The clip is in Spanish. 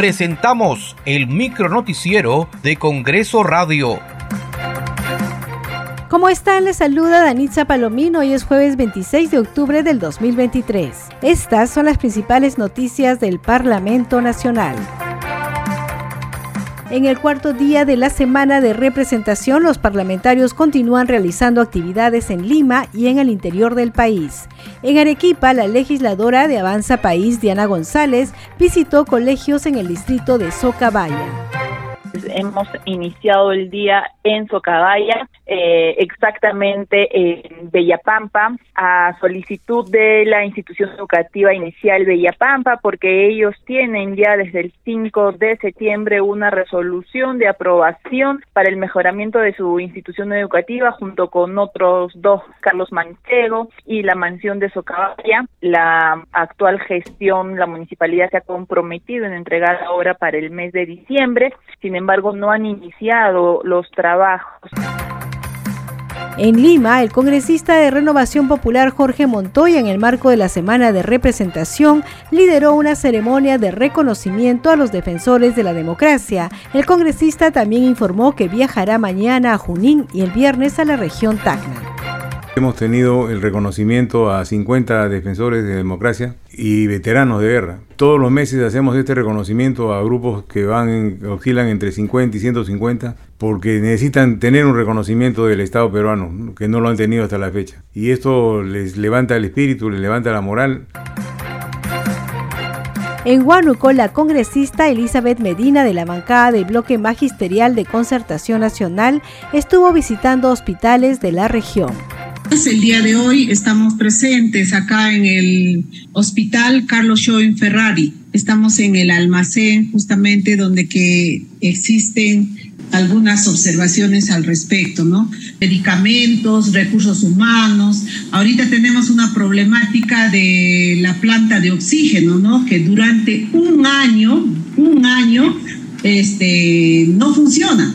presentamos el micronoticiero de Congreso Radio. ¿Cómo están? Les saluda Danitza Palomino. Hoy es jueves 26 de octubre del 2023. Estas son las principales noticias del Parlamento Nacional. En el cuarto día de la semana de representación, los parlamentarios continúan realizando actividades en Lima y en el interior del país. En Arequipa, la legisladora de Avanza País, Diana González, visitó colegios en el distrito de Socabaya. Hemos iniciado el día en Socabaya, eh, exactamente en Bellapampa, a solicitud de la institución educativa inicial Bellapampa, porque ellos tienen ya desde el 5 de septiembre una resolución de aprobación para el mejoramiento de su institución educativa junto con otros dos, Carlos Manchego y la mansión de Socabaya. La actual gestión, la municipalidad se ha comprometido en entregar la obra para el mes de diciembre, sin embargo no han iniciado los trabajos. En Lima, el congresista de Renovación Popular Jorge Montoya, en el marco de la Semana de Representación, lideró una ceremonia de reconocimiento a los defensores de la democracia. El congresista también informó que viajará mañana a Junín y el viernes a la región Tacna. Hemos tenido el reconocimiento a 50 defensores de democracia y veteranos de guerra. Todos los meses hacemos este reconocimiento a grupos que van oscilan entre 50 y 150 porque necesitan tener un reconocimiento del Estado peruano que no lo han tenido hasta la fecha. Y esto les levanta el espíritu, les levanta la moral. En Huánuco, la congresista Elizabeth Medina de la bancada del bloque magisterial de concertación nacional estuvo visitando hospitales de la región. El día de hoy estamos presentes acá en el Hospital Carlos Schoen Ferrari. Estamos en el almacén justamente donde que existen algunas observaciones al respecto, ¿no? Medicamentos, recursos humanos. Ahorita tenemos una problemática de la planta de oxígeno, ¿no? Que durante un año, un año, este, no funciona.